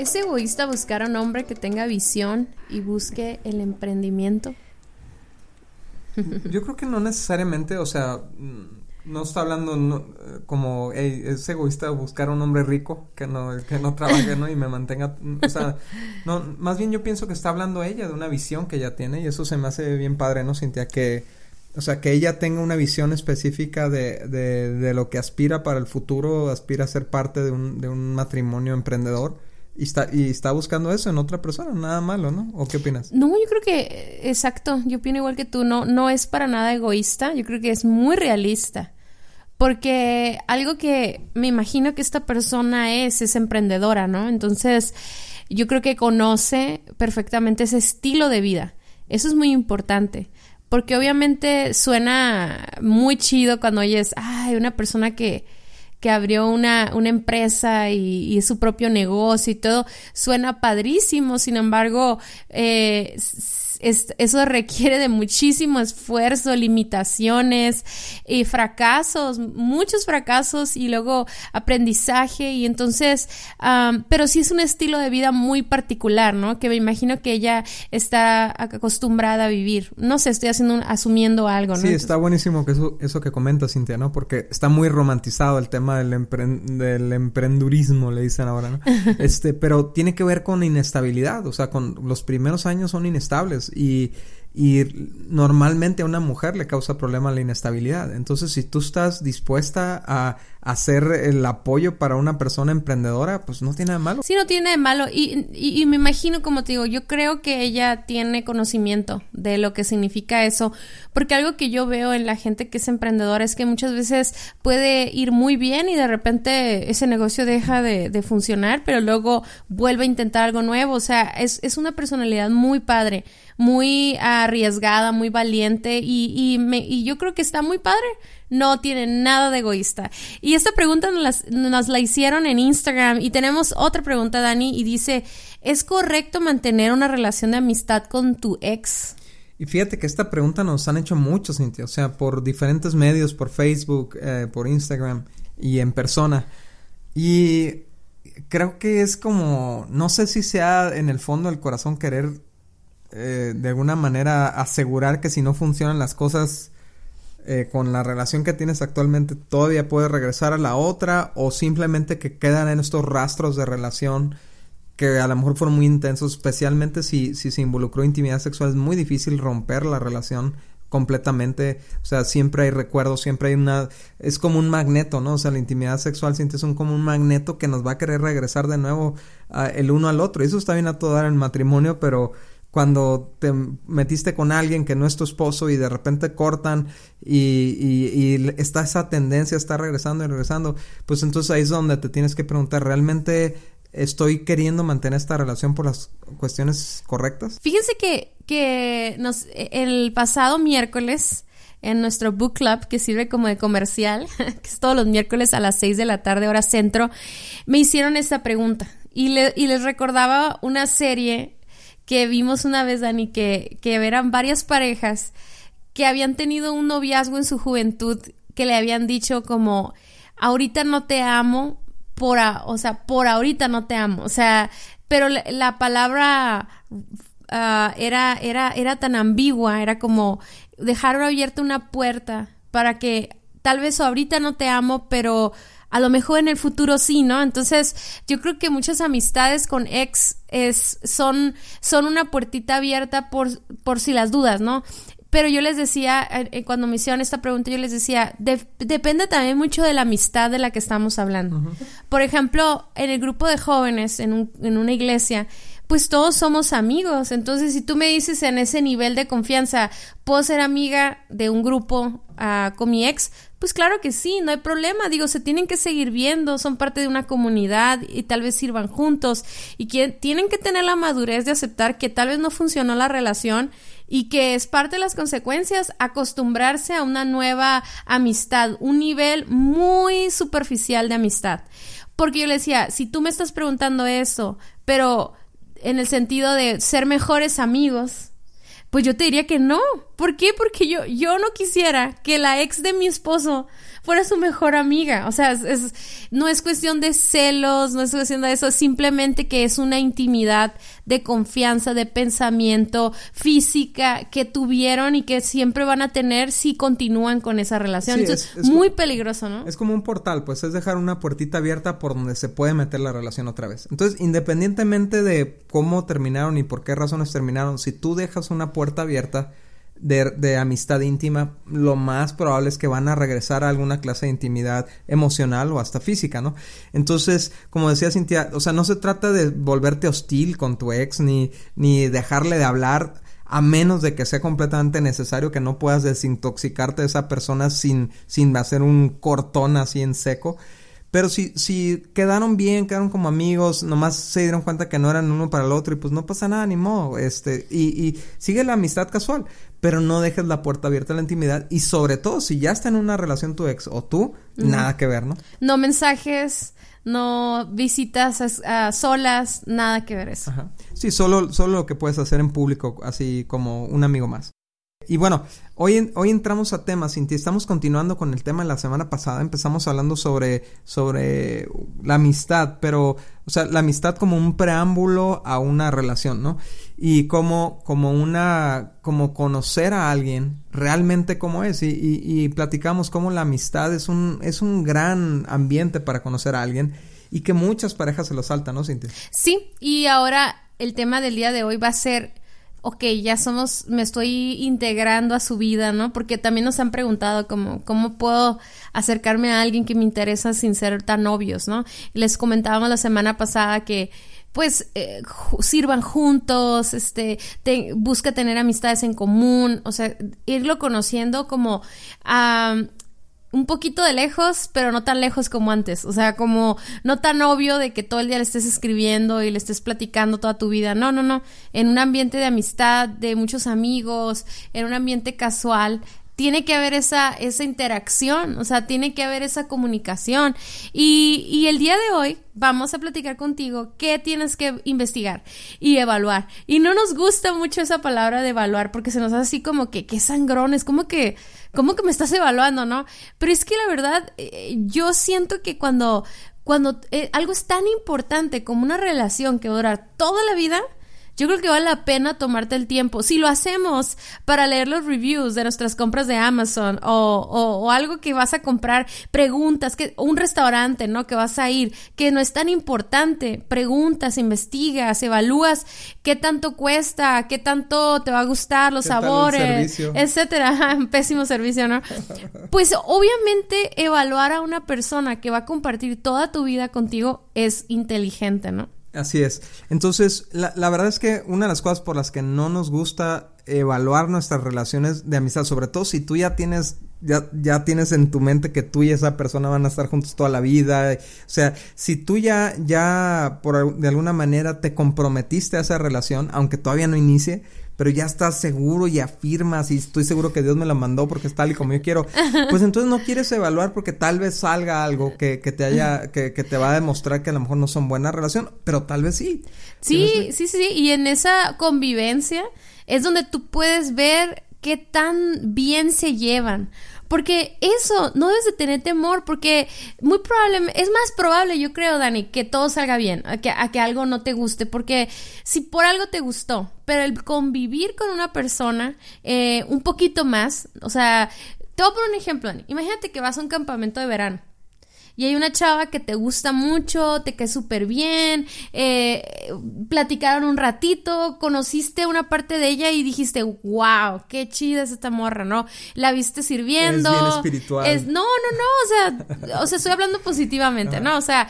¿Es egoísta buscar a un hombre que tenga visión y busque el emprendimiento? Yo creo que no necesariamente, o sea, no está hablando como es egoísta buscar a un hombre rico que no que no trabaje no y me mantenga o sea no más bien yo pienso que está hablando ella de una visión que ella tiene y eso se me hace bien padre no Cintia que o sea que ella tenga una visión específica de, de, de lo que aspira para el futuro aspira a ser parte de un, de un matrimonio emprendedor y está, y está buscando eso en otra persona, nada malo, ¿no? ¿O qué opinas? No, yo creo que, exacto, yo opino igual que tú, no, no es para nada egoísta, yo creo que es muy realista. Porque algo que me imagino que esta persona es, es emprendedora, ¿no? Entonces, yo creo que conoce perfectamente ese estilo de vida. Eso es muy importante. Porque obviamente suena muy chido cuando oyes, ay, una persona que, que abrió una, una empresa y, y, su propio negocio y todo, suena padrísimo, sin embargo, eh, eso requiere de muchísimo esfuerzo, limitaciones y fracasos, muchos fracasos y luego aprendizaje y entonces, pero sí es un estilo de vida muy particular, ¿no? Que me imagino que ella está acostumbrada a vivir. No sé, estoy haciendo asumiendo algo, ¿no? Sí, está buenísimo que eso, eso que comentas, Cintia, ¿no? Porque está muy romantizado el tema del, del emprendurismo, le dicen ahora, ¿no? este, pero tiene que ver con inestabilidad, o sea, con los primeros años son inestables y, y normalmente a una mujer le causa problema la inestabilidad. Entonces, si tú estás dispuesta a hacer el apoyo para una persona emprendedora, pues no tiene nada de malo. Sí, no tiene de malo. Y, y, me imagino, como te digo, yo creo que ella tiene conocimiento de lo que significa eso, porque algo que yo veo en la gente que es emprendedora es que muchas veces puede ir muy bien y de repente ese negocio deja de, de funcionar, pero luego vuelve a intentar algo nuevo. O sea, es, es una personalidad muy padre muy arriesgada, muy valiente y, y, me, y yo creo que está muy padre. No tiene nada de egoísta. Y esta pregunta nos, nos la hicieron en Instagram y tenemos otra pregunta, Dani, y dice, ¿es correcto mantener una relación de amistad con tu ex? Y fíjate que esta pregunta nos han hecho muchos, Cintia, o sea, por diferentes medios, por Facebook, eh, por Instagram y en persona. Y creo que es como, no sé si sea en el fondo del corazón querer eh, de alguna manera asegurar que si no funcionan las cosas eh, con la relación que tienes actualmente, todavía puedes regresar a la otra o simplemente que quedan en estos rastros de relación que a lo mejor fueron muy intensos, especialmente si, si se involucró intimidad sexual, es muy difícil romper la relación completamente, o sea, siempre hay recuerdos, siempre hay una, es como un magneto, ¿no? O sea, la intimidad sexual sientes un como un magneto que nos va a querer regresar de nuevo el uno al otro, y eso está bien a todo dar en matrimonio, pero cuando te metiste con alguien que no es tu esposo y de repente cortan y, y, está esa tendencia, está regresando y regresando, pues entonces ahí es donde te tienes que preguntar, ¿realmente estoy queriendo mantener esta relación por las cuestiones correctas? Fíjense que, que nos, el pasado miércoles en nuestro book club que sirve como de comercial, que es todos los miércoles a las 6 de la tarde hora centro, me hicieron esta pregunta y, le, y les recordaba una serie que vimos una vez, Dani, que, que eran varias parejas que habían tenido un noviazgo en su juventud que le habían dicho como, ahorita no te amo, por, o sea, por ahorita no te amo, o sea, pero la, palabra ah, era, era, era tan ambigua, era como dejar abierta una puerta para que tal vez ahorita no te amo, pero a lo mejor en el futuro sí, ¿no? Entonces, yo creo que muchas amistades con ex es, son, son una puertita abierta por, por si las dudas, ¿no? Pero yo les decía, eh, cuando me hicieron esta pregunta, yo les decía, depende también mucho de la amistad de la que estamos hablando. Por ejemplo, en el grupo de jóvenes, en, un, en una iglesia, pues todos somos amigos. Entonces, si tú me dices en ese nivel de confianza, puedo ser amiga de un grupo uh, con mi ex, Pues claro que sí, no hay problema. Digo, se tienen que seguir viendo, son parte de una comunidad y tal vez sirvan juntos y que tienen que tener la madurez de aceptar que tal vez no funcionó la relación y que es parte de las consecuencias acostumbrarse a una nueva amistad, un nivel muy superficial de amistad. Porque yo le decía, si tú me estás preguntando eso, pero en el sentido de ser mejores amigos, pues yo te diría que no. ¿Por qué? Porque yo, yo no quisiera que la ex de mi esposo fuera su mejor amiga. O sea, es, no es cuestión de celos, no es cuestión de eso, simplemente que es una intimidad de confianza, de pensamiento, física que tuvieron y que siempre van a tener si continúan con esa relación. es, muy peligroso, ¿no? Es como un portal, pues es dejar una puertita abierta por donde se puede meter la relación otra vez. Entonces, independientemente de cómo terminaron y por qué razones terminaron, si tú dejas una puerta abierta, de, amistad íntima, lo más probable es que van a regresar a alguna clase de intimidad emocional o hasta física, ¿no? Entonces, como decía Cintia, o sea, no se trata de volverte hostil con tu ex ni, ni dejarle de hablar a menos de que sea completamente necesario que no puedas desintoxicarte de esa persona sin, sin hacer un cortón así en seco. Pero si, si quedaron bien, quedaron como amigos, nomás se dieron cuenta que no eran uno para el otro y pues no pasa nada, ni modo, este, y, y sigue la amistad casual, pero no dejes la puerta abierta a la intimidad y sobre todo si ya está en una relación tu ex o tú, nada que ver, ¿no? No mensajes, no visitas a, solas, nada que ver eso. Ajá. Sí, solo, solo lo que puedes hacer en público, así como un amigo más. Y bueno, hoy, hoy entramos a temas, Cintia, estamos continuando con el tema de la semana pasada, empezamos hablando sobre, sobre la amistad, pero, o sea, la amistad como un preámbulo a una relación, ¿no? Y como, como una, como conocer a alguien realmente como es, y, y, y platicamos cómo la amistad es un, es un gran ambiente para conocer a alguien, y que muchas parejas se lo saltan, ¿no, Cintia? Sí, y ahora el tema del día de hoy va a ser ok, ya somos, me estoy integrando a su vida, ¿no? Porque también nos han preguntado ¿cómo puedo acercarme a alguien que me interesa sin ser tan obvios, ¿no? Les comentábamos la semana pasada que pues eh, sirvan juntos, este, busca tener amistades en común, o sea, irlo conociendo como a un poquito de lejos, pero no tan lejos como antes. O sea, como no tan obvio de que todo el día le estés escribiendo y le estés platicando toda tu vida. No, no, no. En un ambiente de amistad, de muchos amigos, en un ambiente casual, tiene que haber esa, esa interacción, o sea, tiene que haber esa comunicación. Y, y el día de hoy vamos a platicar contigo qué tienes que investigar y evaluar. Y no nos gusta mucho esa palabra de evaluar porque se nos hace así como que, qué sangrón, es como que, como que me estás evaluando, ¿no? Pero es que la verdad, eh, yo siento que cuando, cuando eh, algo es tan importante como una relación que va durar toda la vida, yo creo que vale la pena tomarte el tiempo. Si lo hacemos para leer los reviews de nuestras compras de Amazon o, o, algo que vas a comprar, preguntas, que un restaurante, ¿no? Que vas a ir, que no es tan importante, preguntas, investigas, evalúas qué tanto cuesta, qué tanto te va a gustar, los sabores, etcétera. Pésimo servicio, ¿no? Pues obviamente evaluar a una persona que va a compartir toda tu vida contigo es inteligente, ¿no? Así es. Entonces, la, la, verdad es que una de las cosas por las que no nos gusta evaluar nuestras relaciones de amistad, sobre todo si tú ya tienes, ya, ya tienes en tu mente que tú y esa persona van a estar juntos toda la vida. O sea, si tú ya, ya por de alguna manera te comprometiste a esa relación, aunque todavía no inicie, pero ya estás seguro y afirmas y estoy seguro que Dios me la mandó porque es tal y como yo quiero, pues entonces no quieres evaluar porque tal vez salga algo que, que te haya, que, que, te va a demostrar que a lo mejor no son buena relación, pero tal vez sí. Sí, sí, sí, y en esa convivencia es donde tú puedes ver qué tan bien se llevan. Porque eso, no debes de tener temor, porque muy probablemente, es más probable, yo creo, Dani, que todo salga bien, a que, a que algo no te guste, porque si por algo te gustó, pero el convivir con una persona eh, un poquito más, o sea, te voy a poner un ejemplo, Dani. Imagínate que vas a un campamento de verano y hay una chava que te gusta mucho, te cae súper bien, eh, platicaron un ratito, conociste una parte de ella y dijiste, wow, qué chida es esta morra, ¿no? La viste sirviendo. Es bien espiritual. Es, no, no, no, o sea, o sea, estoy hablando positivamente, ¿no? O sea,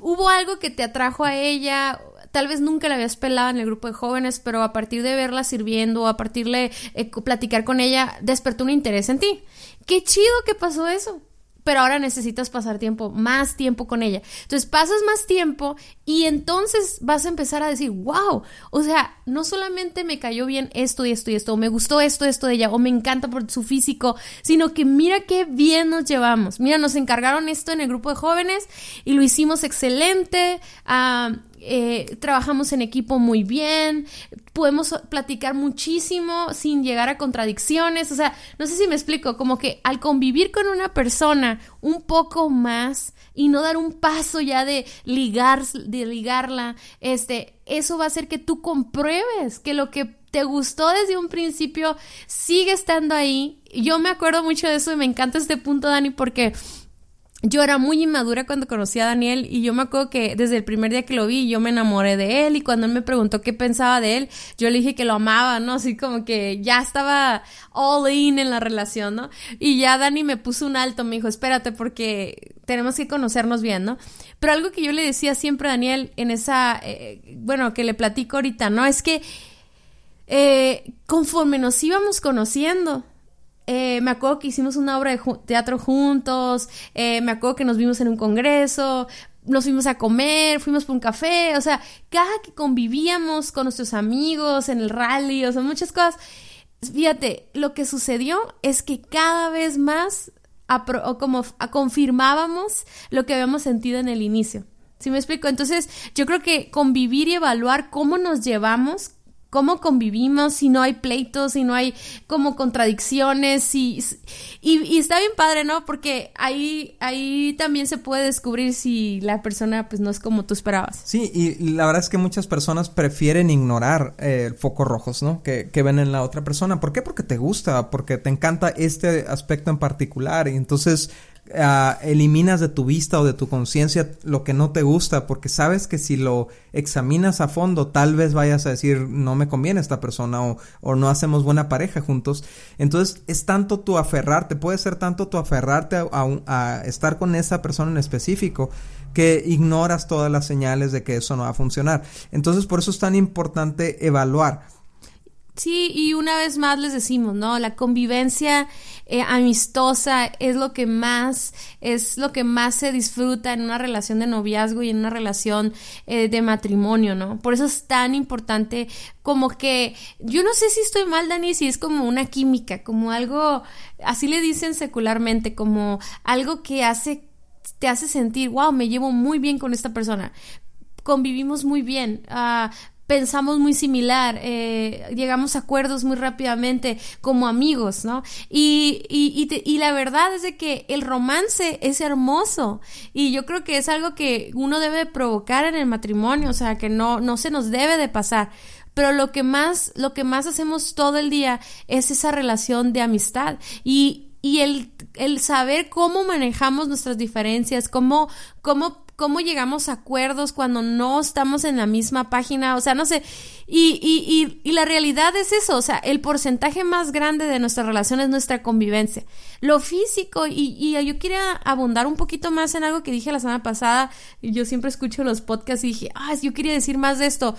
hubo algo que te atrajo a ella, tal vez nunca la habías pelado en el grupo de jóvenes, pero a partir de verla sirviendo, a partir de eh, platicar con ella, despertó un interés en ti. Qué chido que pasó eso. Pero ahora necesitas pasar tiempo, más tiempo con ella. Entonces pasas más tiempo y entonces vas a empezar a decir, wow, o sea, no solamente me cayó bien esto y esto y esto, o me gustó esto, esto de ella, o me encanta por su físico, sino que mira qué bien nos llevamos. Mira, nos encargaron esto en el grupo de jóvenes y lo hicimos excelente. Ah, eh, trabajamos en equipo muy bien, podemos platicar muchísimo sin llegar a contradicciones, o sea, no sé si me explico, como que al convivir con una persona un poco más y no dar un paso ya de ligar, de ligarla, este, eso va a hacer que tú compruebes que lo que te gustó desde un principio sigue estando ahí. Yo me acuerdo mucho de eso y me encanta este punto, Dani, porque yo era muy inmadura cuando conocí a Daniel y yo me acuerdo que desde el primer día que lo vi yo me enamoré de él y cuando él me preguntó qué pensaba de él, yo le dije que lo amaba, ¿no? Así como que ya estaba all in en la relación, ¿no? Y ya Dani me puso un alto, me dijo, espérate porque tenemos que conocernos bien, ¿no? Pero algo que yo le decía siempre a Daniel en esa, eh, bueno, que le platico ahorita, ¿no? Es que eh, conforme nos íbamos conociendo, eh, me acuerdo que hicimos una obra de teatro juntos, eh, me acuerdo que nos vimos en un congreso, nos fuimos a comer, fuimos por un café, o sea, cada que convivíamos con nuestros amigos en el rally, o sea, muchas cosas. Fíjate, lo que sucedió es que cada vez más como confirmábamos lo que habíamos sentido en el inicio. ¿Sí me explico? Entonces, yo creo que convivir y evaluar cómo nos llevamos cómo convivimos, si no hay pleitos, si no hay como contradicciones, y, y, está bien padre, ¿no? Porque ahí, ahí también se puede descubrir si la persona pues no es como tú esperabas. Sí, y la verdad es que muchas personas prefieren ignorar eh, focos rojos, ¿no? Que, que ven en la otra persona. ¿Por qué? Porque te gusta, porque te encanta este aspecto en particular y entonces Ah, eliminas de tu vista o de tu conciencia lo que no te gusta porque sabes que si lo examinas a fondo tal vez vayas a decir no me conviene esta persona o, no hacemos buena pareja juntos entonces es tanto tu aferrarte puede ser tanto tu aferrarte a estar con esa persona en específico que ignoras todas las señales de que eso no va a funcionar. Entonces por eso es tan importante evaluar Sí, y una vez más les decimos, ¿no? La convivencia eh, amistosa es lo que más, es lo que más se disfruta en una relación de noviazgo y en una relación eh, de matrimonio, ¿no? Por eso es tan importante como que, yo no sé si estoy mal, Dani, si es como una química, como algo, así le dicen secularmente, como algo que hace, te hace sentir, wow, me llevo muy bien con esta persona convivimos muy bien. Uh, pensamos muy similar, eh, llegamos a acuerdos muy rápidamente como amigos, ¿no? Y, y, y, la verdad es de que el romance es hermoso y yo creo que es algo que uno debe provocar en el matrimonio, o sea, que no, no se nos debe de pasar. Pero lo que más, lo que más hacemos todo el día es esa relación de amistad y, y el, el saber cómo manejamos nuestras diferencias, cómo, cómo cómo llegamos a acuerdos cuando no estamos en la misma página, o sea, no sé, y, y, y, la realidad es eso, o sea, el porcentaje más grande de nuestra relación es nuestra convivencia. Lo físico, y, y yo quería abundar un poquito más en algo que dije la semana pasada, y yo siempre escucho los podcasts y dije, ah, yo quería decir más de esto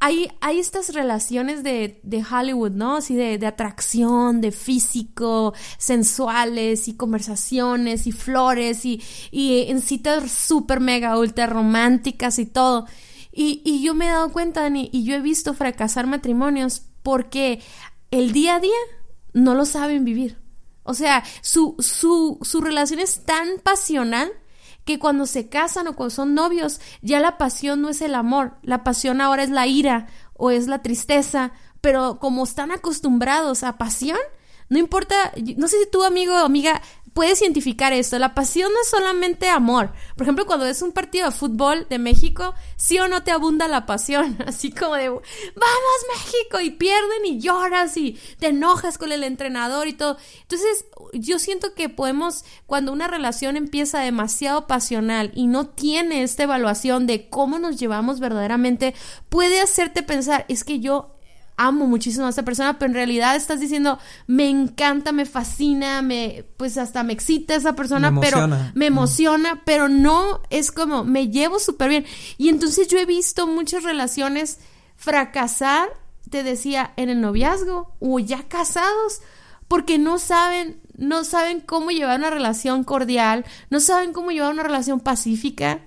hay, hay estas relaciones de, de Hollywood, ¿no? Así de, de, atracción, de físico, sensuales y conversaciones y flores y, y en citas súper mega ultra románticas y todo. Y, y yo me he dado cuenta, Dani, y yo he visto fracasar matrimonios porque el día a día no lo saben vivir. O sea, su, su, su relación es tan pasional que cuando se casan o cuando son novios, ya la pasión no es el amor, la pasión ahora es la ira o es la tristeza, pero como están acostumbrados a pasión, no importa, no sé si tu amigo o amiga puedes identificar esto. La pasión no es solamente amor. Por ejemplo, cuando ves un partido de fútbol de México, sí o no te abunda la pasión. Así como de, vamos México, y pierden y lloras y te enojas con el entrenador y todo. Entonces, yo siento que podemos, cuando una relación empieza demasiado pasional y no tiene esta evaluación de cómo nos llevamos verdaderamente, puede hacerte pensar, es que yo amo muchísimo a esta persona, pero en realidad estás diciendo, me encanta, me fascina, me, pues hasta me excita esa persona, pero me emociona, pero no es como, me llevo súper bien. Y entonces yo he visto muchas relaciones fracasar, te decía, en el noviazgo o ya casados, porque no saben no saben cómo llevar una relación cordial, no saben cómo llevar una relación pacífica.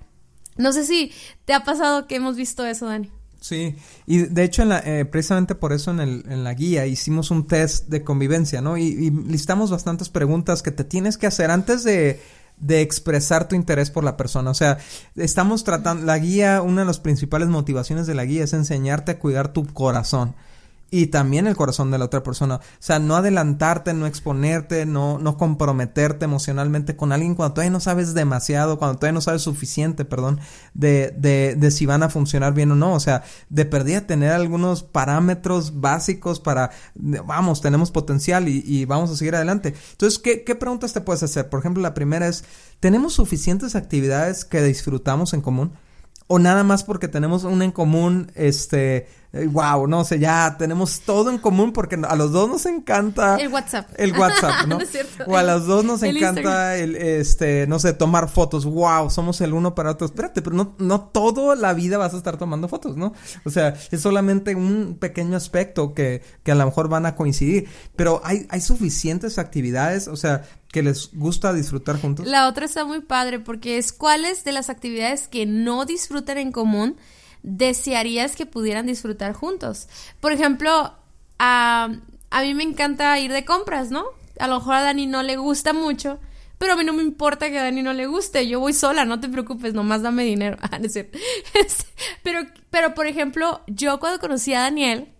No sé si te ha pasado que hemos visto eso, Dani. Sí, y de hecho, en la, eh, precisamente por eso en, el, en, la guía hicimos un test de convivencia, ¿no? Y, y, listamos bastantes preguntas que te tienes que hacer antes de, de expresar tu interés por la persona. O sea, estamos tratando, la guía, una de las principales motivaciones de la guía es enseñarte a cuidar tu corazón y también el corazón de la otra persona. O sea, no adelantarte, no exponerte, no, no comprometerte emocionalmente con alguien cuando todavía no sabes demasiado, cuando todavía no sabes suficiente, perdón, de, de, de si van a funcionar bien o no. O sea, de perdida tener algunos parámetros básicos para, vamos, tenemos potencial y, vamos a seguir adelante. Entonces, ¿qué, ¿qué preguntas te puedes hacer? Por ejemplo, la primera es, ¿tenemos suficientes actividades que disfrutamos en común? o nada más porque tenemos una en común, este, wow, no sé, ya tenemos todo en común porque a los dos nos encanta el WhatsApp. El WhatsApp, ¿no? O a los dos nos encanta el este, no sé, tomar fotos. Wow, somos el uno para otro. Espérate, pero no no toda la vida vas a estar tomando fotos, ¿no? O sea, es solamente un pequeño aspecto que que a lo mejor van a coincidir, pero hay hay suficientes actividades, o sea, que les gusta disfrutar juntos. La otra está muy padre porque es cuáles de las actividades que no disfrutan en común desearías que pudieran disfrutar juntos. Por ejemplo, a, a mí me encanta ir de compras, ¿no? A lo mejor a Dani no le gusta mucho, pero a mí no me importa que a Dani no le guste. Yo voy sola, no te preocupes, nomás dame dinero. Ah, pero, pero, por ejemplo, yo cuando conocí a Daniel,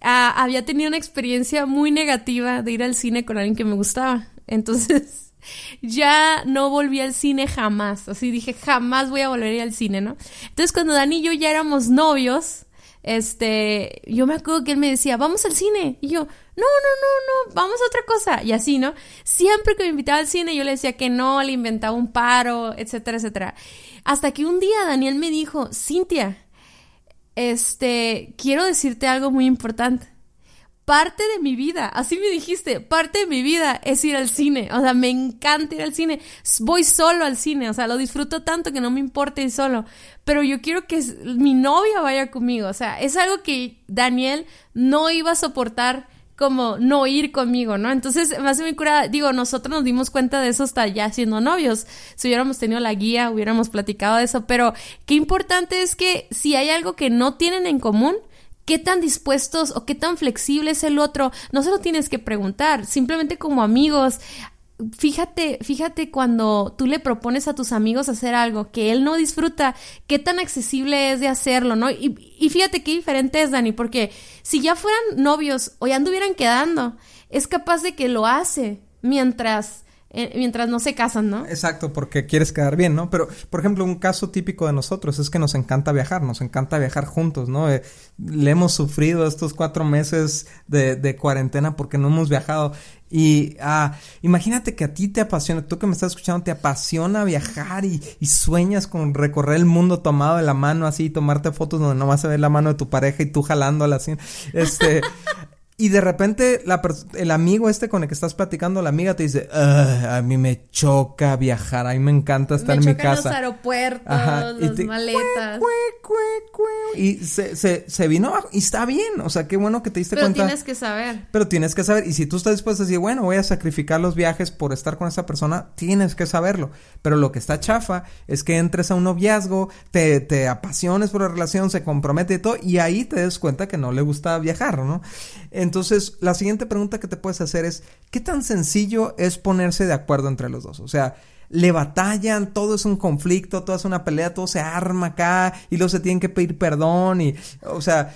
ah, había tenido una experiencia muy negativa de ir al cine con alguien que me gustaba. Entonces, ya no volví al cine jamás. Así dije, jamás voy a volver a ir al cine, ¿no? Entonces, cuando Dani y yo ya éramos novios, este, yo me acuerdo que él me decía, vamos al cine. Y yo, no, no, no, no, vamos a otra cosa. Y así, ¿no? Siempre que me invitaba al cine, yo le decía que no, le inventaba un paro, etcétera, etcétera. Hasta que un día Daniel me dijo, Cintia, este, quiero decirte algo muy importante. Parte de mi vida, así me dijiste, parte de mi vida es ir al cine, o sea, me encanta ir al cine, voy solo al cine, o sea, lo disfruto tanto que no me importa ir solo, pero yo quiero que mi novia vaya conmigo, o sea, es algo que Daniel no iba a soportar como no ir conmigo, ¿no? Entonces, hace muy curada, digo, nosotros nos dimos cuenta de eso hasta ya siendo novios, si hubiéramos tenido la guía, hubiéramos platicado de eso, pero qué importante es que si hay algo que no tienen en común, qué tan dispuestos o qué tan flexible es el otro, no se lo tienes que preguntar, simplemente como amigos. Fíjate, fíjate cuando tú le propones a tus amigos hacer algo que él no disfruta, qué tan accesible es de hacerlo, ¿no? Y, y fíjate qué diferente es, Dani, porque si ya fueran novios o ya anduvieran quedando, es capaz de que lo hace mientras eh, mientras no se casan, ¿no? Exacto, porque quieres quedar bien, ¿no? Pero, por ejemplo, un caso típico de nosotros es que nos encanta viajar, nos encanta viajar juntos, ¿no? Eh, le hemos sufrido estos cuatro meses de, de cuarentena porque no hemos viajado. Y ah, imagínate que a ti te apasiona, tú que me estás escuchando, te apasiona viajar y, y, sueñas con recorrer el mundo tomado de la mano así, tomarte fotos donde no vas a ver la mano de tu pareja y tú jalándola así. Este, Y de repente la el amigo este con el que estás platicando, la amiga te dice, a mí me choca viajar, a mí me encanta estar en mi casa. los aeropuertos, Ajá. las maletas. y se, se, se vino y está bien, o sea, qué bueno que te diste cuenta. Pero tienes que saber. Pero tienes que saber, y si tú estás dispuesto a decir, bueno, voy a sacrificar los viajes por estar con esa persona, tienes que saberlo. Pero lo que está chafa es que entres a un noviazgo, te, te apasiones por la relación, se compromete y todo, y ahí te des cuenta que no le gusta viajar, ¿no? Entonces, la siguiente pregunta que te puedes hacer es, ¿qué tan sencillo es ponerse de acuerdo entre los dos? O sea, le batallan, todo es un conflicto, todo es una pelea, todo se arma acá y luego se tienen que pedir perdón y, o sea,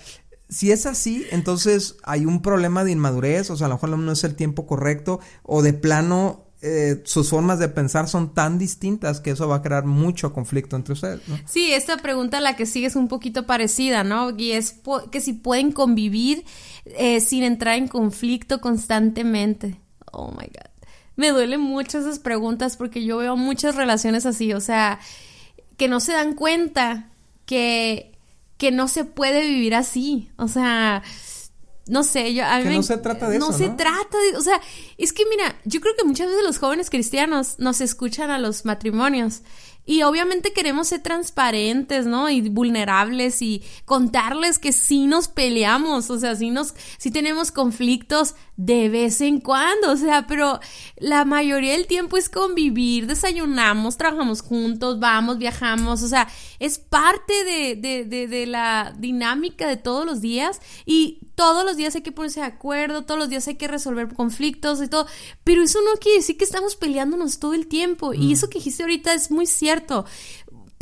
si es así, entonces hay un problema de inmadurez, o sea, a lo mejor no es el tiempo correcto o de plano eh, sus formas de pensar son tan distintas que eso va a crear mucho conflicto entre ustedes, ¿no? Sí, esta pregunta la que sigue es un poquito parecida, ¿no? Y es que si pueden convivir eh, sin entrar en conflicto constantemente. Oh my God. Me duelen mucho esas preguntas porque yo veo muchas relaciones así, o sea, que no se dan cuenta que, que no se puede vivir así, o sea no sé, yo a mí no se trata de no eso. Se no se trata de, o sea, es que mira, yo creo que muchas veces los jóvenes cristianos nos escuchan a los matrimonios Y obviamente queremos ser transparentes, ¿no? Y vulnerables y contarles que sí nos peleamos, o sea, sí nos, sí tenemos conflictos de vez en cuando, o sea, pero la mayoría del tiempo es convivir, desayunamos, trabajamos juntos, vamos, viajamos, o sea, es parte de, de, de, de la dinámica de todos los días y todos los días hay que ponerse de acuerdo, todos los días hay que resolver conflictos y todo, pero eso no quiere decir que estamos peleándonos todo el tiempo y mm. eso que dijiste ahorita es muy cierto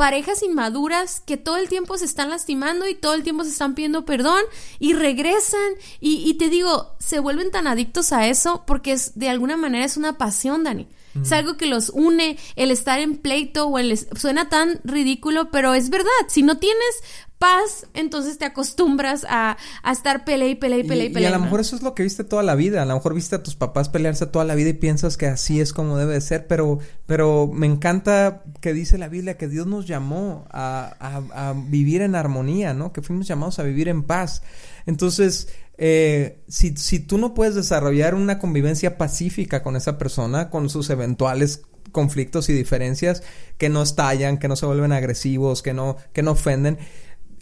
parejas inmaduras que todo el tiempo se están lastimando y todo el tiempo se están pidiendo perdón y regresan y, y te digo, se vuelven tan adictos a eso porque es, de alguna manera es una pasión, Dani. Es algo que los une, el estar en pleito o el... Suena tan ridículo, pero es verdad. Si no tienes paz, entonces te acostumbras a, a estar pelea y pelea y pelea y, pelea. Y a lo mejor eso es lo que viste toda la vida. A lo mejor viste a tus papás pelearse toda la vida y piensas que así es como debe de ser. Pero, pero me encanta que dice la Biblia que Dios nos llamó a, a, a vivir en armonía, ¿no? Que fuimos llamados a vivir en paz. Entonces, eh, si, si tú no puedes desarrollar una convivencia pacífica con esa persona, con sus eventuales conflictos y diferencias que no estallan, que no se vuelven agresivos, que no, que no ofenden,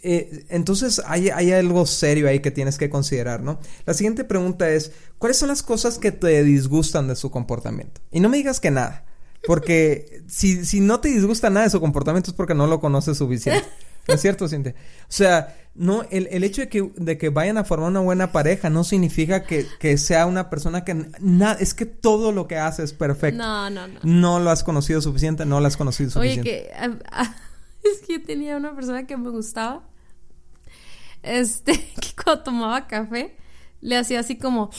eh, entonces hay, hay, algo serio ahí que tienes que considerar, ¿no? La siguiente pregunta es, ¿cuáles son las cosas que te disgustan de su comportamiento? Y no me digas que nada, porque si, si no te disgusta nada de su comportamiento es porque no lo conoces suficiente. ¿No es cierto, Cintia? O sea, no, el, el hecho de que, de que vayan a formar una buena pareja no significa que, que sea una persona que nada, es que todo lo que hace es perfecto. No, no, no. No lo has conocido suficiente, no lo has conocido suficiente. Oye, que es que yo tenía una persona que me gustaba. Este, que cuando tomaba café, le hacía así como.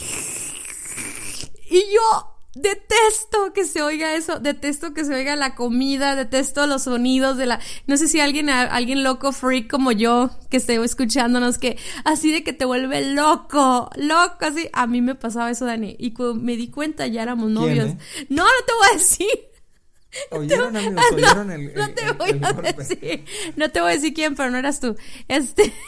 Y yo Detesto que se oiga eso, detesto que se oiga la comida, detesto los sonidos de la... No sé si alguien, alguien loco, freak como yo, que esté escuchándonos, que así de que te vuelve loco, loco, así. A mí me pasaba eso, Dani. Y cuando me di cuenta ya éramos novios. Eh? No, no te voy a decir. ¿Oyeron, amigos? ¿Oyeron el, no te voy a decir. No te voy a decir quién, pero no eras tú. Este...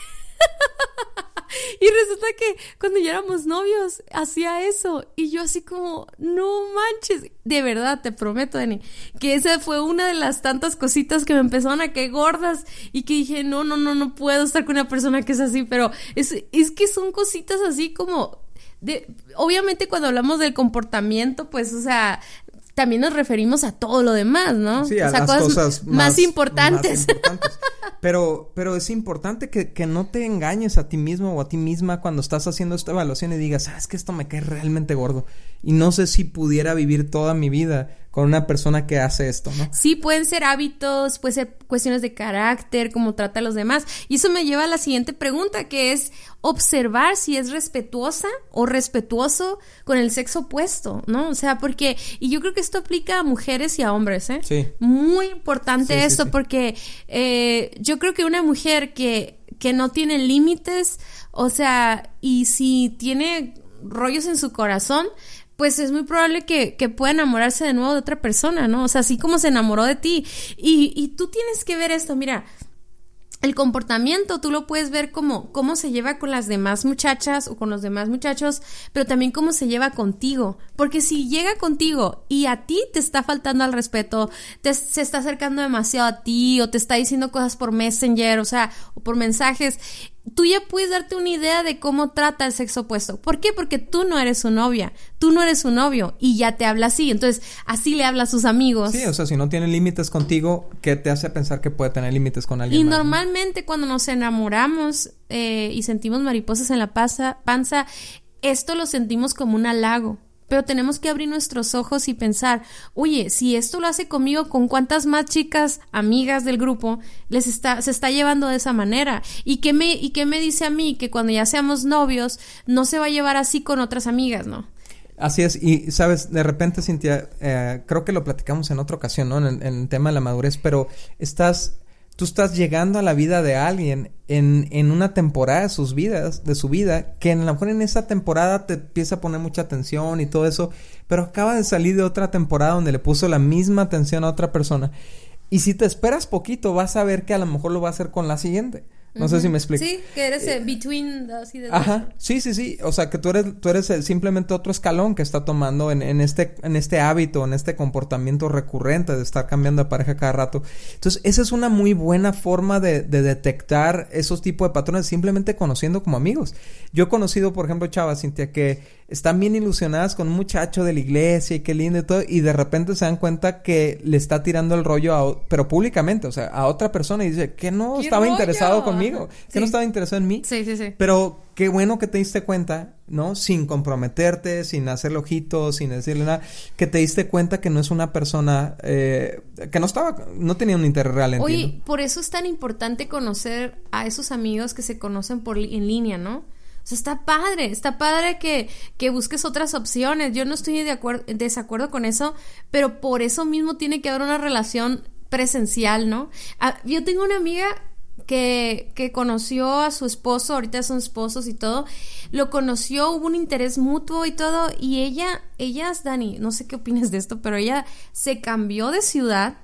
Y resulta que cuando ya éramos novios hacía eso. Y yo así como, no manches. De verdad, te prometo, Dani, que esa fue una de las tantas cositas que me empezaron a que gordas. Y que dije, no, no, no, no puedo estar con una persona que es así. Pero es, es que son cositas así como de, obviamente cuando hablamos del comportamiento, pues, o sea, también nos referimos a todo lo demás, ¿no? Sí, a las cosas, más, importantes. Pero, pero es importante que, que, no te engañes a ti mismo o a ti misma cuando estás haciendo esta evaluación y digas, sabes que esto me cae realmente gordo y no sé si pudiera vivir toda mi vida con una persona que hace esto, ¿no? Sí, pueden ser hábitos, pueden ser cuestiones de carácter, cómo trata a los demás. Y eso me lleva a la siguiente pregunta, que es observar si es respetuosa o respetuoso con el sexo opuesto, ¿no? O sea, porque, y yo creo que esto aplica a mujeres y a hombres, ¿eh? Sí. Muy importante esto, porque eh, yo creo que una mujer que, que no tiene límites, o sea, y si tiene rollos en su corazón, pues es muy probable que, que, pueda enamorarse de nuevo de otra persona, ¿no? O sea, así como se enamoró de ti. Y, y tú tienes que ver esto, mira, el comportamiento tú lo puedes ver como cómo se lleva con las demás muchachas o con los demás muchachos, pero también cómo se lleva contigo. Porque si llega contigo y a ti te está faltando al respeto, te, se está acercando demasiado a ti o te está diciendo cosas por Messenger, o sea, o por mensajes, tú ya puedes darte una idea de cómo trata el sexo opuesto. ¿Por qué? Porque tú no eres su novia, tú no eres su novio y ya te habla así. Entonces, así le habla a sus amigos. Sí, o sea, si no tiene límites contigo, ¿qué te hace pensar que puede tener límites con alguien? Y más, normalmente cuando nos enamoramos eh, y sentimos mariposas en la panza, esto lo sentimos como un halago pero tenemos que abrir nuestros ojos y pensar, oye, si esto lo hace conmigo, ¿con cuántas más chicas, amigas del grupo, les está, se está llevando de esa manera? ¿Y qué me, y qué me dice a mí que cuando ya seamos novios, no se va a llevar así con otras amigas, ¿no? Así es, y sabes, de repente, Cintia, eh, creo que lo platicamos en otra ocasión, ¿no? En, en el tema de la madurez, pero estás tú estás llegando a la vida de alguien en, en, una temporada de sus vidas, de su vida, que a lo mejor en esa temporada te empieza a poner mucha atención y todo eso, pero acaba de salir de otra temporada donde le puso la misma atención a otra persona. Y si te esperas poquito, vas a ver que a lo mejor lo va a hacer con la siguiente. No sé si me explico. Sí, que eres eh, between, así de Ajá, sí, sí, sí. O sea, que tú eres, tú eres simplemente otro escalón que está tomando en, en, este, en este hábito, en este comportamiento recurrente de estar cambiando de pareja cada rato. Entonces, esa es una muy buena forma de, de detectar esos tipos de patrones simplemente conociendo como amigos. Yo he conocido, por ejemplo, chavas, Cintia, que están bien ilusionadas con un muchacho de la iglesia y qué lindo y todo, y de repente se dan cuenta que le está tirando el rollo, a, pero públicamente, o sea, a otra persona y dice que no estaba interesado conmigo, que no estaba interesado en mí. Sí, sí, sí. Pero qué bueno que te diste cuenta, ¿no? Sin comprometerte, sin hacerle ojitos, sin decirle nada, que te diste cuenta que no es una persona eh, que no estaba, no tenía un interés real en Oye, ti. por eso es tan importante conocer a esos amigos que se conocen por en línea, ¿no? O sea, está padre, está padre que, que busques otras opciones. Yo no estoy de acuerdo, desacuerdo con eso, pero por eso mismo tiene que haber una relación presencial, ¿no? Ah, yo tengo una amiga que, que conoció a su esposo, ahorita son esposos y todo, lo conoció, hubo un interés mutuo y todo, y ella, ella es Dani, no sé qué opinas de esto, pero ella se cambió de ciudad,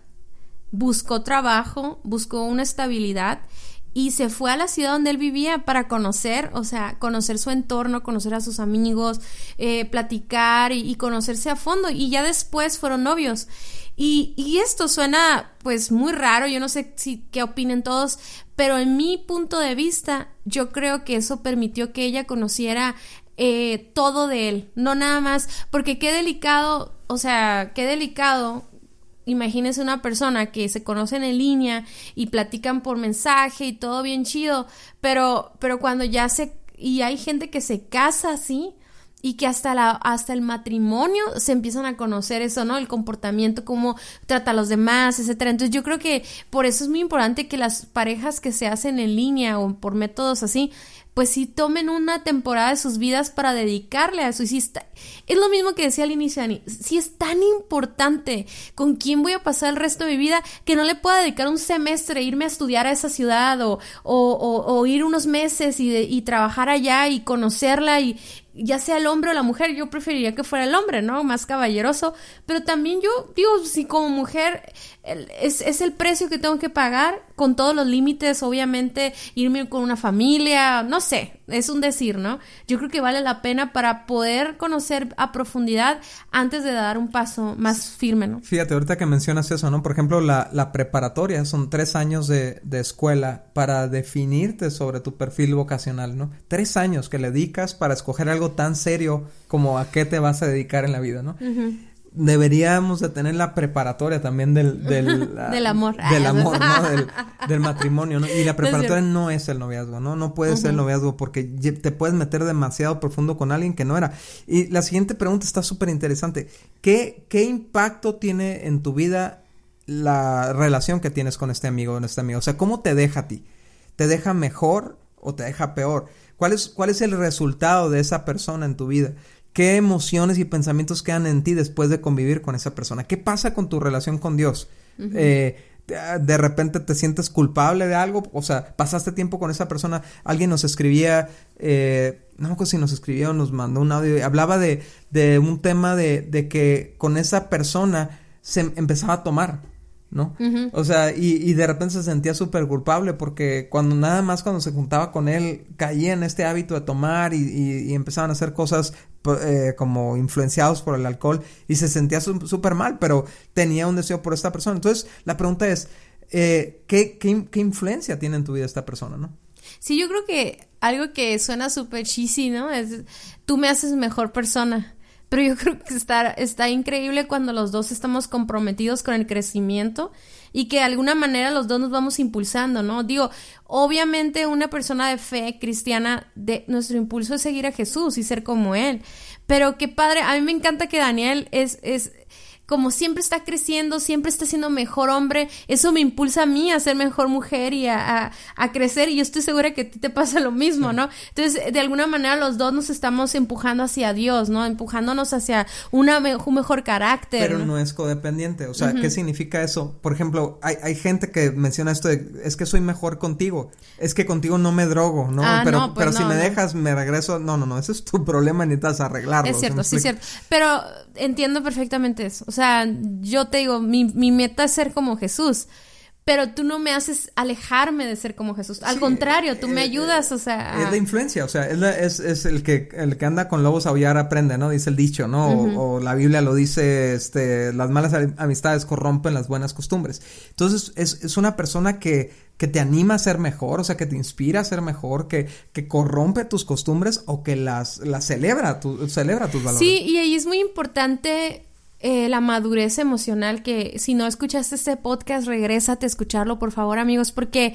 buscó trabajo, buscó una estabilidad y se fue a la ciudad donde él vivía para conocer, o sea, conocer su entorno, conocer a sus amigos, eh, platicar y, y, conocerse a fondo. Y ya después fueron novios. Y, y, esto suena pues muy raro, yo no sé si qué opinen todos, pero en mi punto de vista, yo creo que eso permitió que ella conociera eh, todo de él, no nada más, porque qué delicado, o sea, qué delicado imagínense una persona que se conocen en línea y platican por mensaje y todo bien chido, pero, pero cuando ya se, y hay gente que se casa así, y que hasta la hasta el matrimonio se empiezan a conocer eso, ¿no? El comportamiento, cómo trata a los demás, etcétera. Entonces, yo creo que por eso es muy importante que las parejas que se hacen en línea o por métodos así, pues sí tomen una temporada de sus vidas para dedicarle a eso. Y si está, es lo mismo que decía al inicio, Dani, si es tan importante con quién voy a pasar el resto de mi vida que no le pueda dedicar un semestre, irme a estudiar a esa ciudad o, o, o, o ir unos meses y, de, y trabajar allá y conocerla y, ya sea el hombre o la mujer, yo preferiría que fuera el hombre, ¿no? Más caballeroso, pero también yo digo, si como mujer es, es el precio que tengo que pagar, con todos los límites, obviamente, irme con una familia, no sé, es un decir, ¿no? Yo creo que vale la pena para poder conocer a profundidad antes de dar un paso más firme, ¿no? Fíjate, ahorita que mencionas eso, ¿no? Por ejemplo, la, la preparatoria son tres años de, de, escuela para definirte sobre tu perfil vocacional, ¿no? Tres años que le dedicas para escoger algo tan serio como a qué te vas a dedicar en la vida, ¿no? Uh -huh deberíamos de tener la preparatoria también del del, del amor. del amor no del, del, matrimonio no y la preparatoria no es el noviazgo no no puede uh -huh. ser el noviazgo porque te puedes meter demasiado profundo con alguien que no era. Y la siguiente pregunta está súper interesante qué qué impacto tiene en tu vida la relación que tienes con este amigo o este amigo o sea cómo te deja a ti te deja mejor o te deja peor cuál es cuál es el resultado de esa persona en tu vida ¿Qué emociones y pensamientos quedan en ti después de convivir con esa persona? ¿Qué pasa con tu relación con Dios? Uh -huh. eh, de repente te sientes culpable de algo, o sea, pasaste tiempo con esa persona, alguien nos escribía, eh, no me acuerdo si nos escribió o nos mandó un audio, hablaba de, de un tema de, de que con esa persona se empezaba a tomar, ¿no? Uh -huh. O sea, y, y, de repente se sentía súper culpable porque cuando nada más cuando se juntaba con él caía en este hábito de tomar y, y, y empezaban a hacer cosas eh, como influenciados por el alcohol y se sentía súper mal, pero tenía un deseo por esta persona. Entonces, la pregunta es, eh, ¿qué, qué, qué influencia tiene en tu vida esta persona, no? Sí, yo creo que algo que suena súper cheesy, ¿no? Es, tú me haces mejor persona. Pero yo creo que está, está increíble cuando los dos estamos comprometidos con el crecimiento y que de alguna manera los dos nos vamos impulsando, ¿no? Digo, obviamente una persona de fe cristiana, de, nuestro impulso es seguir a Jesús y ser como Él. Pero qué padre, a mí me encanta que Daniel es, es, como siempre está creciendo, siempre está siendo mejor hombre, eso me impulsa a mí a ser mejor mujer y a, a, a crecer y yo estoy segura que a ti te pasa lo mismo. ¿no? Entonces, de alguna manera los dos nos estamos empujando hacia Dios, ¿no? Empujándonos hacia una, un mejor carácter. Pero ¿no? no es codependiente, o sea, uh -huh. ¿qué significa eso? Por ejemplo, hay, hay gente que menciona esto de, es que soy mejor contigo, es que contigo no me drogo, ¿no? Ah, pero no, pues pero no, si me dejas, me regreso, no, no, no, ese es tu problema, necesitas arreglarlo. Es cierto, sí es cierto, pero entiendo perfectamente eso, o sea, yo te digo, mi, mi meta es ser como Jesús, pero tú no me haces alejarme de ser como Jesús. Al contrario, tú me eh, ayudas, o sea... Es la influencia, o sea, es, es, el, que, el que anda con lobos a aullar aprende, ¿no? Dice el dicho, ¿no? o, la Biblia lo dice, este, las malas amistades corrompen las buenas costumbres. Entonces, es, es una persona que, que te anima a ser mejor, o sea, que te inspira a ser mejor, que, que corrompe tus costumbres o que las, las celebra, tu, celebra tus valores. Sí, y ahí es muy importante eh, la madurez emocional que si no escuchaste este podcast, regrésate a escucharlo, por favor, amigos, porque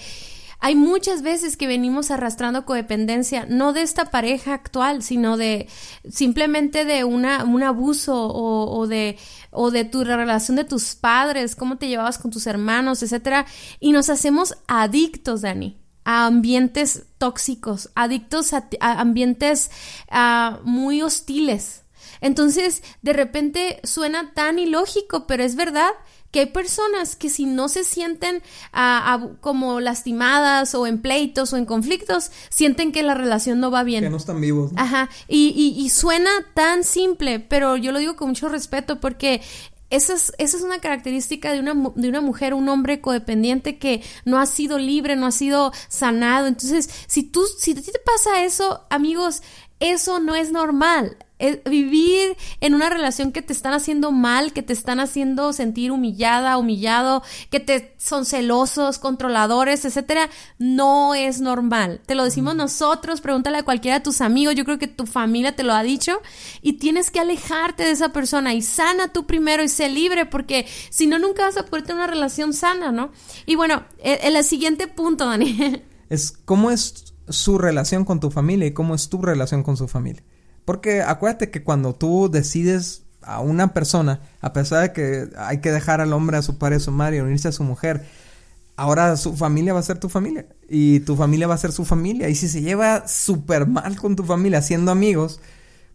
hay muchas veces que venimos arrastrando codependencia, no de esta pareja actual, sino de simplemente de una, un abuso o, o, de, o de tu relación de tus padres, cómo te llevabas con tus hermanos, etcétera, y nos hacemos adictos, Dani a ambientes tóxicos, adictos a, ambientes ah, muy hostiles. Entonces, de repente suena tan ilógico, pero es verdad que hay personas que si no se sienten ah, como lastimadas o en pleitos o en conflictos, sienten que la relación no va bien. Que no están vivos. Ajá. Y, y, suena tan simple, pero yo lo digo con mucho respeto porque esa es, esa es, una característica de una, de una mujer, un hombre codependiente que no ha sido libre, no ha sido sanado. Entonces, si tú, si a ti te pasa eso, amigos, eso no es normal vivir en una relación que te están haciendo mal, que te están haciendo sentir humillada, humillado, que te son celosos, controladores, etcétera, no es normal. Te lo decimos nosotros, pregúntale a cualquiera de tus amigos, yo creo que tu familia te lo ha dicho y tienes que alejarte de esa persona y sana tú primero y sé libre porque si no nunca vas a poder tener una relación sana, ¿no? Y bueno, el, el siguiente punto, Dani. Es cómo es su relación con tu familia y cómo es tu relación con su familia. Porque acuérdate que cuando tú decides a una persona, a pesar de que hay que dejar al hombre a su padre a su madre unirse a su mujer, ahora su familia va a ser tu familia y tu familia va a ser su familia. Y si se lleva súper mal con tu familia siendo amigos,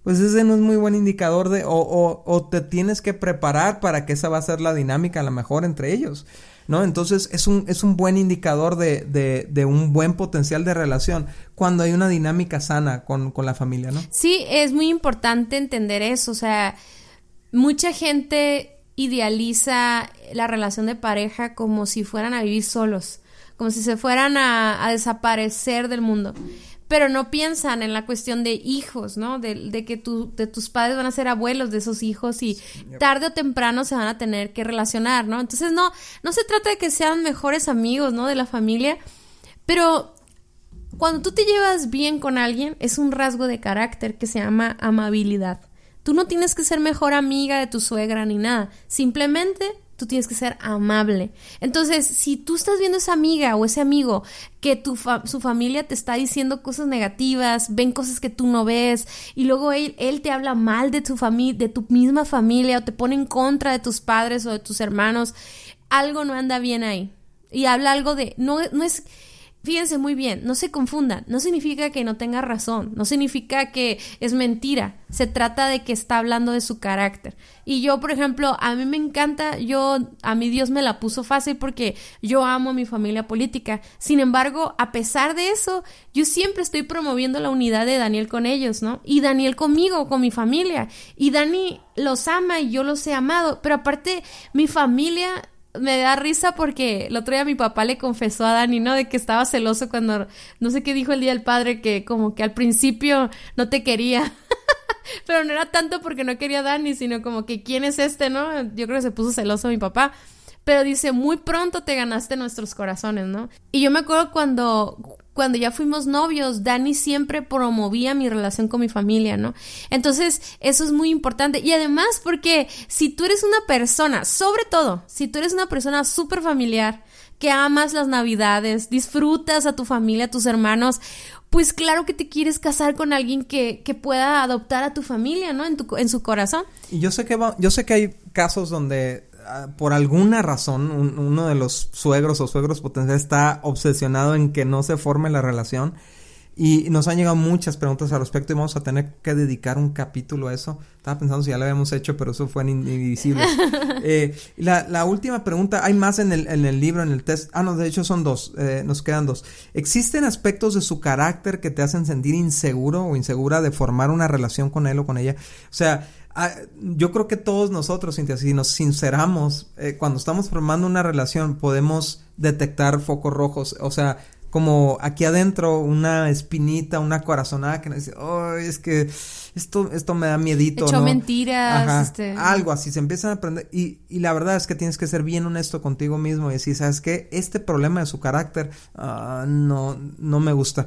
pues ese no es muy buen indicador de, o, o, o te tienes que preparar para que esa va a ser la dinámica a lo mejor entre ellos. ¿No? Entonces es un, es un buen indicador de, de, de, un buen potencial de relación cuando hay una dinámica sana con, con la familia, ¿no? Sí, es muy importante entender eso, o sea, mucha gente idealiza la relación de pareja como si fueran a vivir solos, como si se fueran a, a desaparecer del mundo pero no piensan en la cuestión de hijos, ¿no? De, que tu, de tus padres van a ser abuelos de esos hijos y tarde o temprano se van a tener que relacionar, ¿no? Entonces no, no se trata de que sean mejores amigos, ¿no? De la familia, pero cuando tú te llevas bien con alguien es un rasgo de carácter que se llama amabilidad. Tú no tienes que ser mejor amiga de tu suegra ni nada, simplemente tú tienes que ser amable. Entonces, si tú estás viendo esa amiga o ese amigo que tu su familia te está diciendo cosas negativas, ven cosas que tú no ves y luego él, él te habla mal de tu de tu misma familia o te pone en contra de tus padres o de tus hermanos, algo no anda bien ahí. Y habla algo de no no es Fíjense muy bien, no se confundan, no significa que no tenga razón, no significa que es mentira, se trata de que está hablando de su carácter. Y yo, por ejemplo, a mí me encanta, yo, a mí Dios me la puso fácil porque yo amo a mi familia política. Sin embargo, a pesar de eso, yo siempre estoy promoviendo la unidad de Daniel con ellos, ¿no? Y Daniel conmigo, con mi familia. Y Dani los ama y yo los he amado, pero aparte, mi familia me da risa porque el otro día mi papá le confesó a Dani, ¿no? De que estaba celoso cuando, no sé qué dijo el día del padre, que como que al principio no te quería. Pero no era tanto porque no quería a Dani, sino como que quién es este, ¿no? Yo creo que se puso celoso mi papá. Pero dice, muy pronto te ganaste nuestros corazones, ¿no? Y yo me acuerdo cuando, cuando ya fuimos novios, Dani siempre promovía mi relación con mi familia, ¿no? Entonces, eso es muy importante. Y además, porque si tú eres una persona, sobre todo, si tú eres una persona súper familiar, que amas las navidades, disfrutas a tu familia, a tus hermanos, pues claro que te quieres casar con alguien que, que pueda adoptar a tu familia, ¿no? En, tu, en su corazón. Y yo sé que yo sé que hay casos donde por alguna razón uno de los suegros o suegros potenciales está obsesionado en que no se forme la relación y nos han llegado muchas preguntas al respecto y vamos a tener que dedicar un capítulo a eso. Estaba pensando si ya lo habíamos hecho, pero eso fue invisible. eh, la, la, última pregunta, hay más en el, en el libro, en el test. Ah, no, de hecho son dos, eh, nos quedan dos. ¿Existen aspectos de su carácter que te hacen sentir inseguro o insegura de formar una relación con él o con ella? O sea, ah, yo creo que todos nosotros, Cintia, si nos sinceramos, eh, cuando estamos formando una relación, podemos detectar focos rojos. O sea, como aquí adentro una espinita, una corazonada que nos dice, oh, es que esto, esto me da miedito. Hecho mentiras. Este... Algo así, se empiezan a aprender. Y, y, la verdad es que tienes que ser bien honesto contigo mismo y decir, ¿sabes qué? Este problema de su carácter uh, no, no me gusta.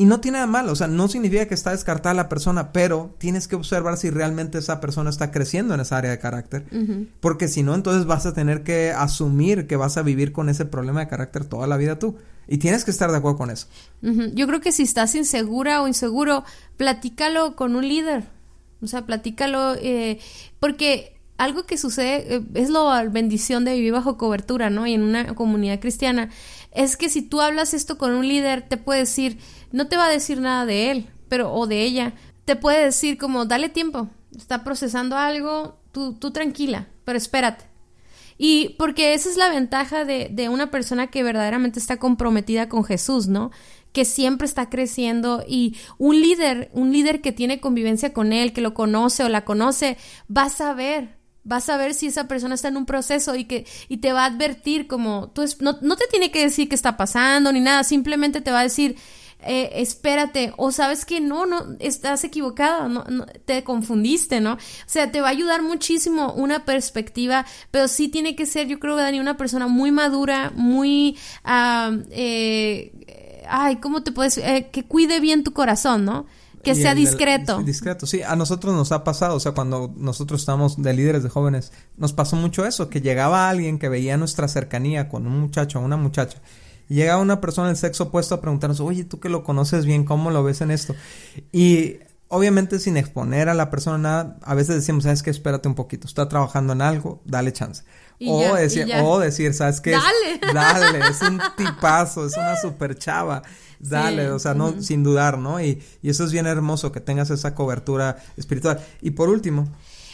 Y no tiene nada malo, o sea, no significa que está descartada la persona, pero tienes que observar si realmente esa persona está creciendo en esa área de carácter. Porque si no, entonces vas a tener que asumir que vas a vivir con ese problema de carácter toda la vida tú. Y tienes que estar de acuerdo con eso. Yo creo que si estás insegura o inseguro, platícalo con un líder. O sea, platícalo, eh, porque algo que sucede eh, es la bendición de vivir bajo cobertura, ¿no? Y en una comunidad cristiana, es que si tú hablas esto con un líder, te puede decir, no te va a decir nada de él, pero o de ella. Te puede decir como, dale tiempo, está procesando algo, tú, tú tranquila, pero espérate. Y porque esa es la ventaja de, de una persona que verdaderamente está comprometida con Jesús, ¿no? que siempre está creciendo y un líder, un líder que tiene convivencia con él, que lo conoce o la conoce, va a saber, va a saber si esa persona está en un proceso y que y te va a advertir como tú no, no te tiene que decir qué está pasando ni nada, simplemente te va a decir eh, espérate, o sabes que no, no, estás equivocada, no, te confundiste, ¿no? O sea, te va a ayudar muchísimo una perspectiva, pero sí tiene que ser, yo creo, Dani, una persona muy madura, muy, eh, ay, ¿cómo te puedes, eh, que cuide bien tu corazón, ¿no? Que sea discreto. discreto, sí. A nosotros nos ha pasado, o sea, cuando nosotros estamos de líderes de jóvenes, nos pasó mucho eso, que llegaba alguien que veía nuestra cercanía con un muchacho o una muchacha llega una persona del sexo opuesto a preguntarnos, oye, tú que lo conoces bien, ¿cómo lo ves en esto? Y obviamente sin exponer a la persona nada, a veces decimos, sabes que espérate un poquito, está trabajando en algo, dale chance. O, decir, o decir, ¿sabes qué? Dale. Dale, es un tipazo, es una super chava. Dale, o sea, no, sin dudar, ¿no? Y, y eso es bien hermoso, que tengas esa cobertura espiritual. Y por último,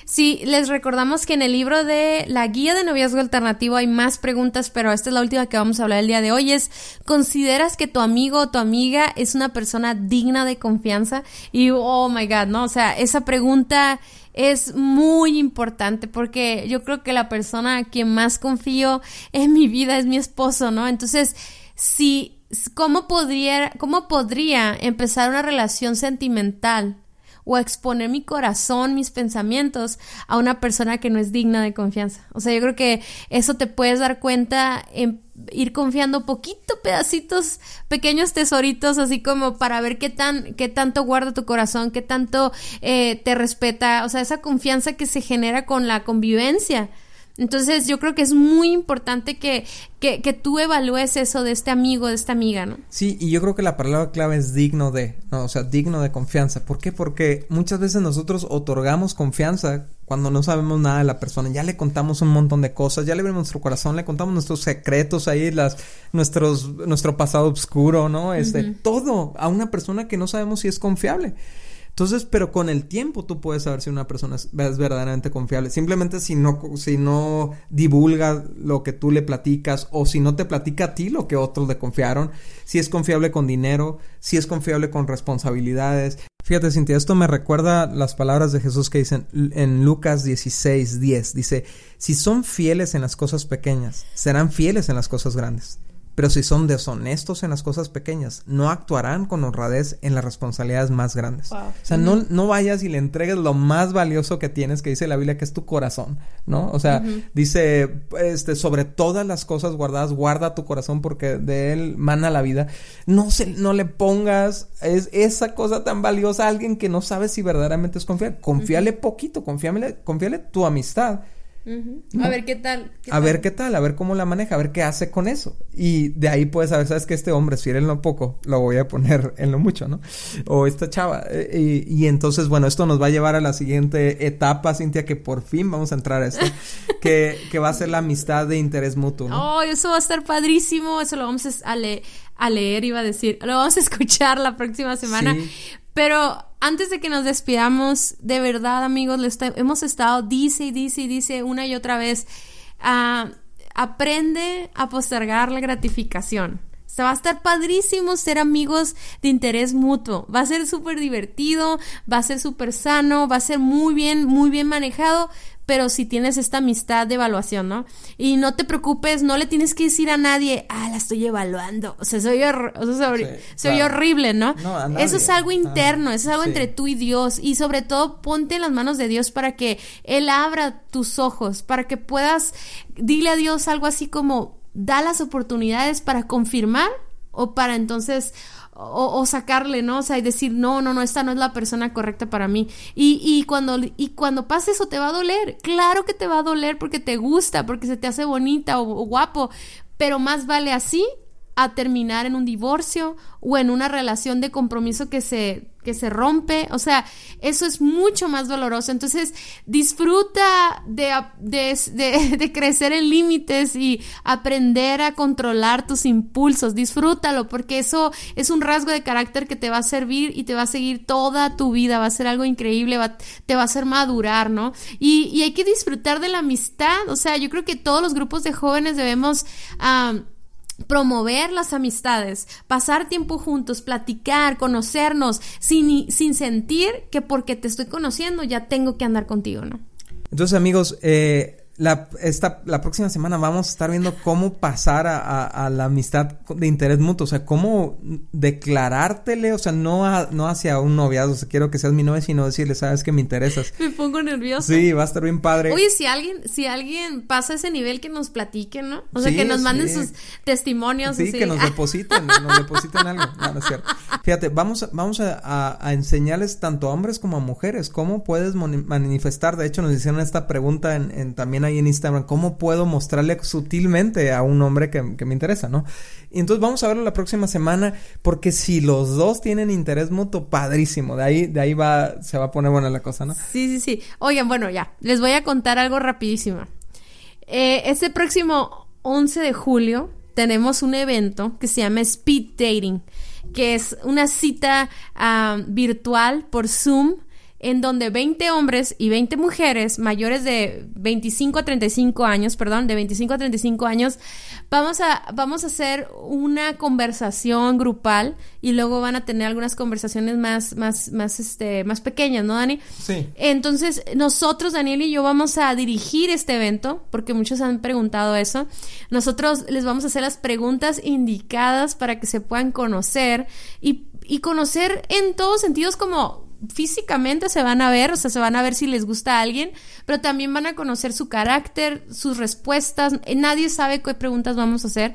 Sí, les recordamos que en el libro de la guía de noviazgo alternativo hay más preguntas, pero esta es la última que vamos a hablar el día de hoy. Es, ¿consideras que tu amigo o tu amiga es una persona digna de confianza? Y, oh my God, ¿no? O sea, esa pregunta es muy importante porque yo creo que la persona a quien más confío en mi vida es mi esposo, ¿no? Entonces, si, ¿cómo podría, cómo podría empezar una relación sentimental o exponer mi corazón, mis pensamientos a una persona que no es digna de confianza. O sea, yo creo que eso te puedes dar cuenta en ir confiando poquito pedacitos, pequeños tesoritos, así como para ver qué tan, qué tanto guarda tu corazón, qué tanto eh, te respeta, o sea, esa confianza que se genera con la convivencia. Entonces yo creo que es muy importante que, que, que, tú evalúes eso de este amigo, de esta amiga, ¿no? Sí, y yo creo que la palabra clave es digno de, ¿no? O sea, digno de confianza. ¿Por qué? Porque muchas veces nosotros otorgamos confianza cuando no sabemos nada de la persona. Ya le contamos un montón de cosas, ya le abrimos nuestro corazón, le contamos nuestros secretos ahí, las, nuestros, nuestro pasado oscuro, ¿no? Este, todo a una persona que no sabemos si es confiable. Entonces, pero con el tiempo tú puedes saber si una persona es, verdaderamente confiable. Simplemente si no, si no divulga lo que tú le platicas o si no te platica a ti lo que otros le confiaron, si es confiable con dinero, si es confiable con responsabilidades. Fíjate, Cintia, esto me recuerda las palabras de Jesús que dicen en Lucas 16, 10. Dice, si son fieles en las cosas pequeñas, serán fieles en las cosas grandes. Pero si son deshonestos en las cosas pequeñas, no actuarán con honradez en las responsabilidades más grandes. O sea, no, no vayas y le entregues lo más valioso que tienes, que dice la Biblia, que es tu corazón, ¿no? O sea, dice, este, sobre todas las cosas guardadas, guarda tu corazón porque de él mana la vida. No se, no le pongas es, esa cosa tan valiosa a alguien que no sabe si verdaderamente es confiable. Confíale poquito, confíale, confíale tu amistad a ver qué tal. a ver qué tal, a ver cómo la maneja, a ver qué hace con eso. Y de ahí puedes saber, sabes que este hombre, si era en lo poco, lo voy a poner en lo mucho, ¿no? O esta chava. Eh, y, entonces, bueno, esto nos va a llevar a la siguiente etapa, Cintia, que por fin vamos a entrar a esto, que, que va a ser la amistad de interés mutuo. ¿no? Oh, eso va a estar padrísimo, eso lo vamos a, a leer, iba a decir, lo vamos a escuchar la próxima semana. Pero antes de que nos despidamos, de verdad, amigos, hemos estado, dice y dice y dice una y otra vez, ah, aprende a postergar la gratificación. sea, va a estar padrísimo ser amigos de interés mutuo. Va a ser súper divertido, va a ser súper sano, va a ser muy bien, muy bien manejado, pero si tienes esta amistad de evaluación, ¿no? Y no te preocupes, no le tienes que decir a nadie, ah, la estoy evaluando. O sea, soy, soy, horrible, ¿no? eso es algo interno, eso es algo entre tú y Dios. Y sobre todo, ponte en las manos de Dios para que Él abra tus ojos, para que puedas, dile a Dios algo así como, da las oportunidades para confirmar o para entonces o, sacarle, ¿no? O sea, y decir, no, no, no, esta no es la persona correcta para mí. Y, y, cuando, y cuando pase eso te va a doler. Claro que te va a doler porque te gusta, porque se te hace bonita o guapo, pero más vale así a terminar en un divorcio o en una relación de compromiso que se, que se rompe. O sea, eso es mucho más doloroso. Entonces, disfruta de, de, de, crecer en límites y aprender a controlar tus impulsos. Disfrútalo porque eso es un rasgo de carácter que te va a servir y te va a seguir toda tu vida. Va a ser algo increíble, te va a hacer madurar, ¿no? Y, y, hay que disfrutar de la amistad. O sea, yo creo que todos los grupos de jóvenes debemos promover las amistades, pasar tiempo juntos, platicar, conocernos, sin, sin sentir que porque te estoy conociendo ya tengo que andar contigo, ¿no? Entonces, amigos, eh, la, esta, la próxima semana vamos a estar viendo cómo pasar a, la amistad de interés mutuo, o sea, cómo declarártele, o sea, no, no hacia un noviazgo, o sea, quiero que seas mi novia, sino decirle, sabes que me interesas. Me pongo nerviosa. Sí, va a estar bien padre. Oye, si alguien, si alguien pasa ese nivel, que nos platiquen, ¿no? O sea, que nos manden sus testimonios. Sí, que nos depositen, nos depositen algo. No, no es cierto. Fíjate, vamos, vamos a, enseñarles tanto a hombres como a mujeres cómo puedes manifestar, de hecho nos hicieron esta pregunta en, en también ahí en Instagram, cómo puedo mostrarle sutilmente a un hombre que, me interesa, ¿no? Y entonces vamos a verlo la próxima semana, porque si los dos tienen interés mutuo, padrísimo, de ahí, de ahí va, se va a poner buena la cosa, ¿no? Sí, sí, sí. Oigan, bueno, ya, les voy a contar algo rapidísimo. Eh, este próximo 11 de julio tenemos un evento que se llama Speed Dating, que es una cita ah, virtual por Zoom en donde 20 hombres y 20 mujeres mayores de 25 a 35 años, perdón, de 25 a 35 años, vamos a, vamos a hacer una conversación grupal y luego van a tener algunas conversaciones más, más, más, este, más pequeñas, ¿no, Dani? Sí. Entonces, nosotros, Daniel y yo, vamos a dirigir este evento, porque muchos han preguntado eso. Nosotros les vamos a hacer las preguntas indicadas para que se puedan conocer y, y conocer en todos sentidos como físicamente se van a ver, o sea, se van a ver si les gusta a alguien, pero también van a conocer su carácter, sus respuestas, nadie sabe qué preguntas vamos a hacer.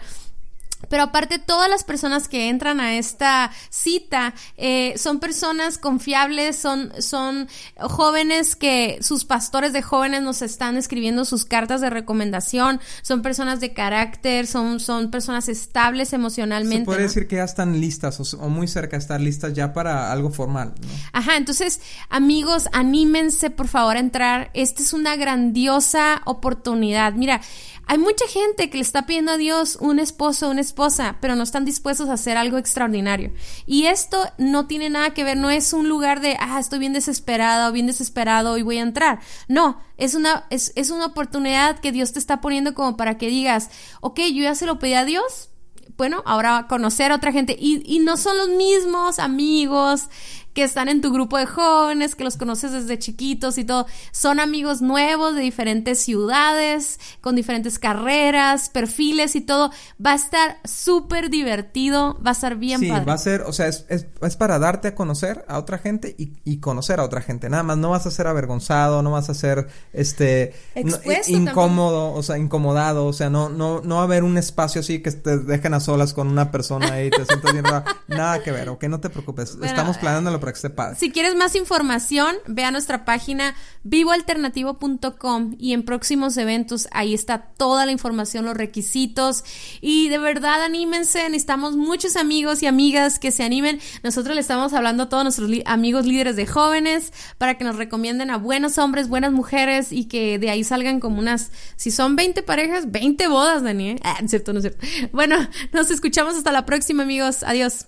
Pero aparte, todas las personas que entran a esta cita eh, son personas confiables, son, son jóvenes que sus pastores de jóvenes nos están escribiendo sus cartas de recomendación, son personas de carácter, son, son personas estables emocionalmente. Se puede decir que ya están listas o, muy cerca de estar listas ya para algo formal. Ajá, entonces, amigos, anímense por favor a entrar. Esta es una grandiosa oportunidad. Mira, hay mucha gente que le está pidiendo a Dios un esposo una esposa, pero no están dispuestos a hacer algo extraordinario. Y esto no tiene nada que ver, no es un lugar de, ah, estoy bien desesperada o bien desesperado y voy a entrar. No, es una, es, es una oportunidad que Dios te está poniendo como para que digas, ok, yo ya se lo pedí a Dios, bueno, ahora conocer a otra gente y, y, no son los mismos amigos que están en tu grupo de jóvenes, que los conoces desde chiquitos y todo. Son amigos nuevos de diferentes ciudades, con diferentes carreras, perfiles y todo. Va a estar súper divertido, va a estar bien sí, va a ser, o sea, es, es, es, para darte a conocer a otra gente y, y, conocer a otra gente. Nada más, no vas a ser avergonzado, no vas a ser, este, incómodo, o sea, incomodado, o sea, no, no, no va a haber un espacio así que te dejen a solas con una persona y te sientas bien raro. Nada que ver, ok, no te preocupes. Estamos planeando para que esté padre. Si quieres más información, ve a nuestra página vivoalternativo.com y en próximos eventos ahí está toda la información, los requisitos y de verdad anímense, necesitamos muchos amigos y amigas que se animen. Nosotros le estamos hablando a todos nuestros amigos líderes de jóvenes para que nos recomienden a buenos hombres, buenas mujeres y que de ahí salgan como unas, si son 20 parejas, 20 bodas, Dani. ¿eh? Ah, no es cierto, no es cierto. Bueno, nos escuchamos hasta la próxima, amigos. Adiós.